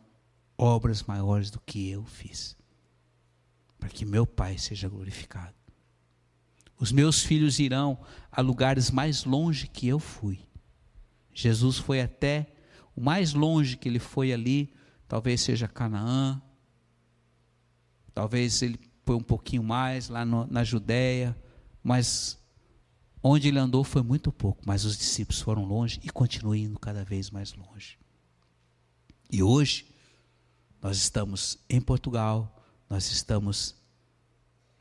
obras maiores do que eu fiz, para que meu Pai seja glorificado. Os meus filhos irão a lugares mais longe que eu fui. Jesus foi até o mais longe que ele foi ali, talvez seja Canaã, talvez ele foi um pouquinho mais lá no, na Judéia, mas onde ele andou foi muito pouco, mas os discípulos foram longe e continuam indo cada vez mais longe. E hoje, nós estamos em Portugal, nós estamos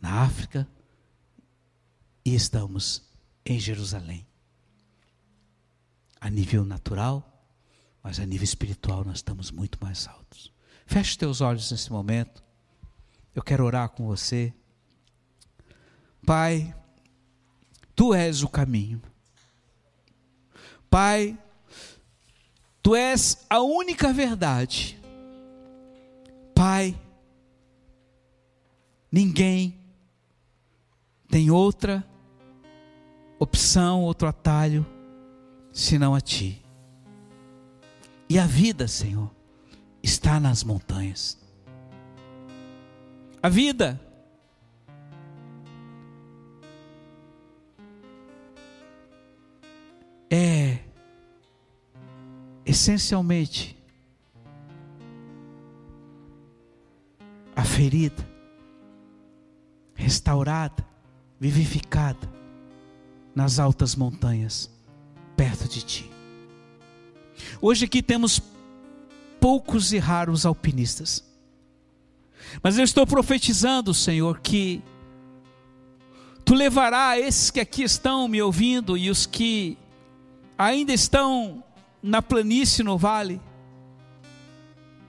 na África e estamos em Jerusalém. A nível natural, mas a nível espiritual nós estamos muito mais altos. Feche teus olhos nesse momento. Eu quero orar com você. Pai, tu és o caminho. Pai, tu és a única verdade. Pai, ninguém tem outra opção, outro atalho, senão a Ti. E a vida, Senhor, está nas montanhas. A vida é essencialmente a ferida restaurada, vivificada nas altas montanhas perto de ti. Hoje aqui temos poucos e raros alpinistas. Mas eu estou profetizando, Senhor, que Tu levará esses que aqui estão me ouvindo e os que ainda estão na planície no vale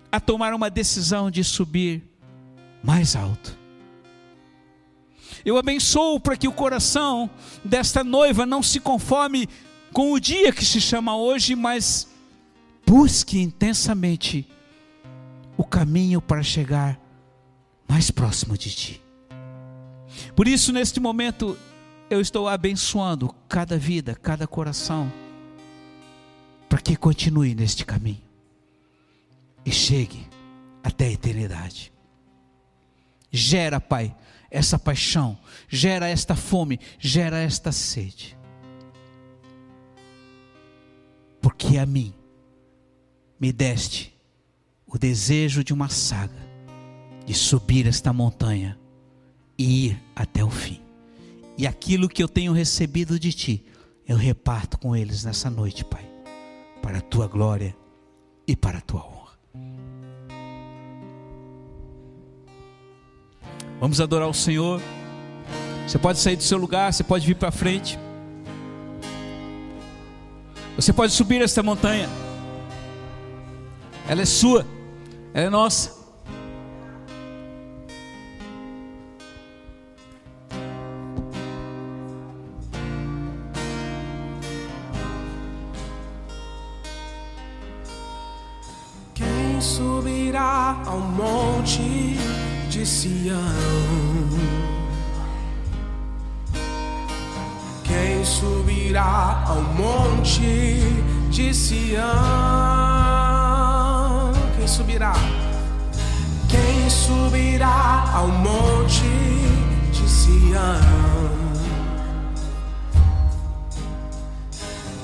a tomar uma decisão de subir mais alto. Eu abençoo para que o coração desta noiva não se conforme com o dia que se chama hoje, mas busque intensamente o caminho para chegar mais próximo de ti. Por isso, neste momento, eu estou abençoando cada vida, cada coração, para que continue neste caminho e chegue até a eternidade. Gera, Pai, essa paixão, gera esta fome, gera esta sede. Porque a mim me deste o desejo de uma saga, de subir esta montanha e ir até o fim. E aquilo que eu tenho recebido de ti, eu reparto com eles nessa noite, Pai, para a tua glória e para a tua honra. Vamos adorar o Senhor. Você pode sair do seu lugar, você pode vir para frente. Você pode subir esta montanha. Ela é sua, ela é nossa. Quem subirá ao monte de Sião? Quem subirá ao monte de Sião? Quem subirá? Quem subirá ao monte de Sião?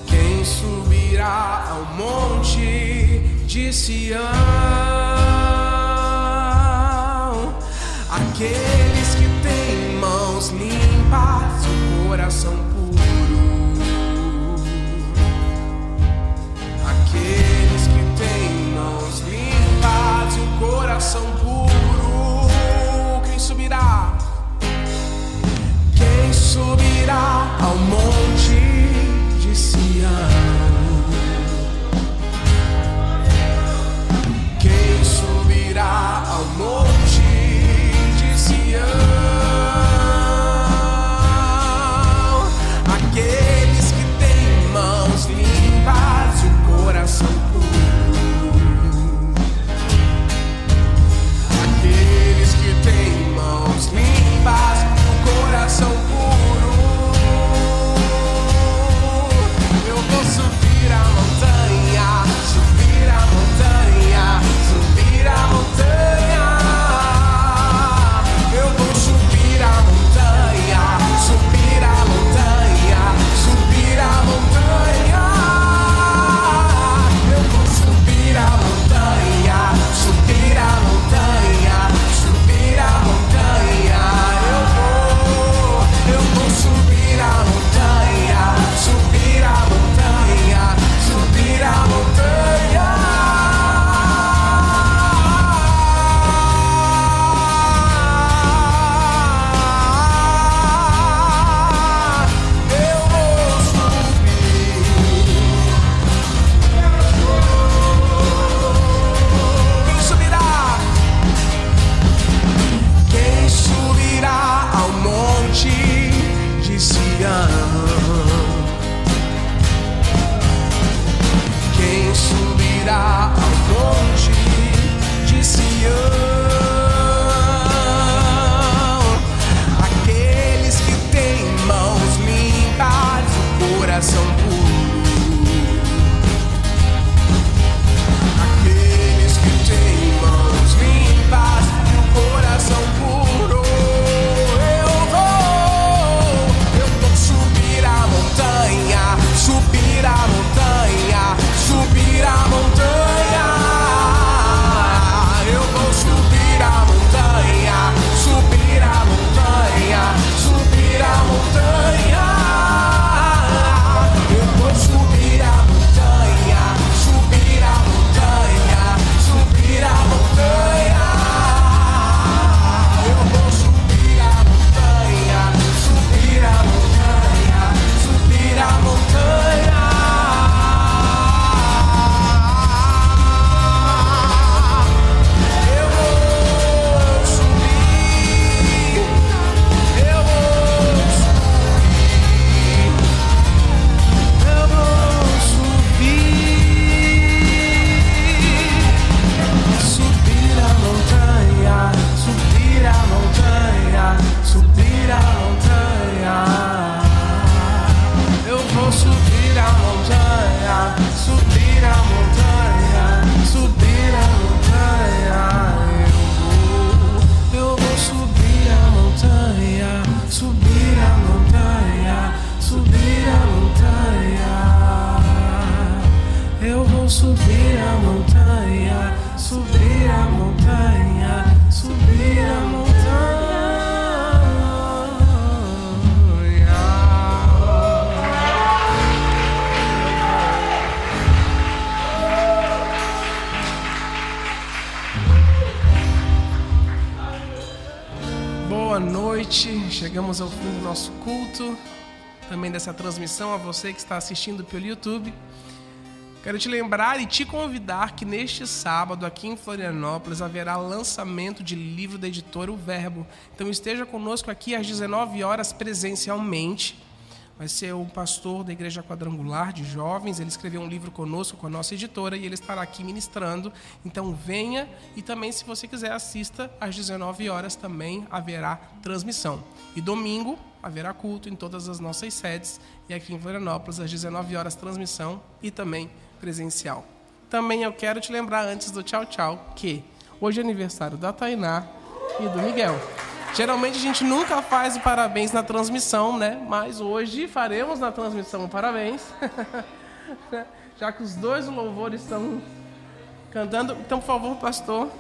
Quem subirá ao monte de Sião. Aqueles que têm mãos limpas, o coração puro. Aqueles que têm mãos limpas, o coração puro. Quem subirá? Quem subirá ao subir a montanha, subir a montanha, subir a montanha. Boa noite, chegamos ao fim do nosso culto, também dessa transmissão a você que está assistindo pelo YouTube. Quero te lembrar e te convidar que neste sábado, aqui em Florianópolis, haverá lançamento de livro da editora O Verbo. Então esteja conosco aqui às 19 horas presencialmente. Vai ser o pastor da Igreja Quadrangular de Jovens. Ele escreveu um livro conosco, com a nossa editora, e ele estará aqui ministrando. Então venha e também, se você quiser, assista às 19 horas também haverá transmissão. E domingo haverá culto em todas as nossas sedes. E aqui em Florianópolis, às 19 horas, transmissão e também presencial. Também eu quero te lembrar antes do tchau tchau que hoje é aniversário da Tainá e do Miguel. Geralmente a gente nunca faz o parabéns na transmissão, né? Mas hoje faremos na transmissão o parabéns. Já que os dois louvores estão cantando. Então, por favor, pastor,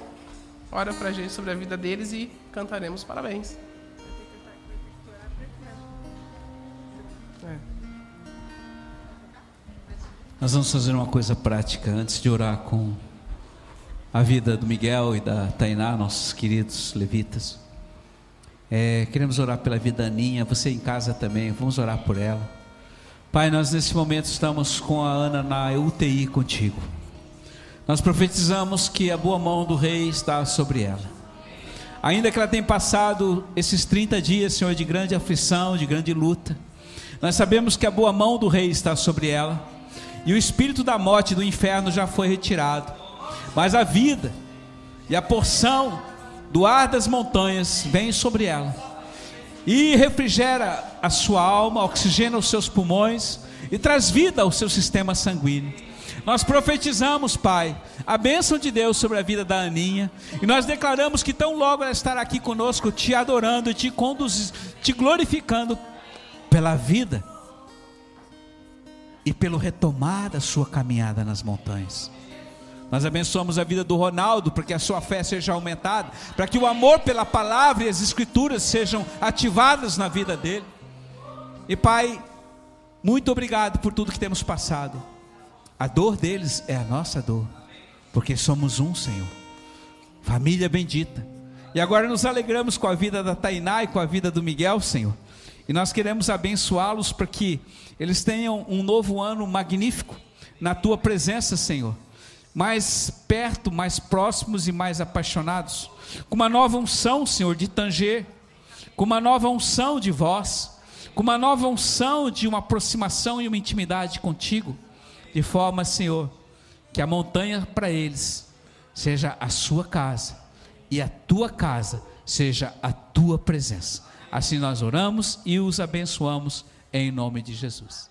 ora pra gente sobre a vida deles e cantaremos parabéns. Nós vamos fazer uma coisa prática antes de orar com a vida do Miguel e da Tainá, nossos queridos levitas. É, queremos orar pela vida da Aninha, você em casa também, vamos orar por ela. Pai, nós nesse momento estamos com a Ana na UTI contigo. Nós profetizamos que a boa mão do Rei está sobre ela. Ainda que ela tenha passado esses 30 dias, Senhor, de grande aflição, de grande luta, nós sabemos que a boa mão do Rei está sobre ela, e o espírito da morte do inferno já foi retirado, mas a vida e a porção do ar das montanhas vem sobre ela, e refrigera a sua alma, oxigena os seus pulmões e traz vida ao seu sistema sanguíneo. Nós profetizamos, Pai, a bênção de Deus sobre a vida da Aninha, e nós declaramos que tão logo ela estará aqui conosco, te adorando, te conduzindo, te glorificando pela vida e pelo retomar da sua caminhada nas montanhas. Nós abençoamos a vida do Ronaldo, para que a sua fé seja aumentada, para que o amor pela palavra e as escrituras sejam ativadas na vida dele. E Pai, muito obrigado por tudo que temos passado. A dor deles é a nossa dor, porque somos um, Senhor. Família bendita. E agora nos alegramos com a vida da Tainá e com a vida do Miguel, Senhor. E nós queremos abençoá-los para que eles tenham um novo ano magnífico na tua presença, Senhor. Mais perto, mais próximos e mais apaixonados. Com uma nova unção, Senhor, de tanger. Com uma nova unção de voz. Com uma nova unção de uma aproximação e uma intimidade contigo. De forma, Senhor, que a montanha para eles seja a sua casa e a tua casa seja a tua presença. Assim nós oramos e os abençoamos em nome de Jesus.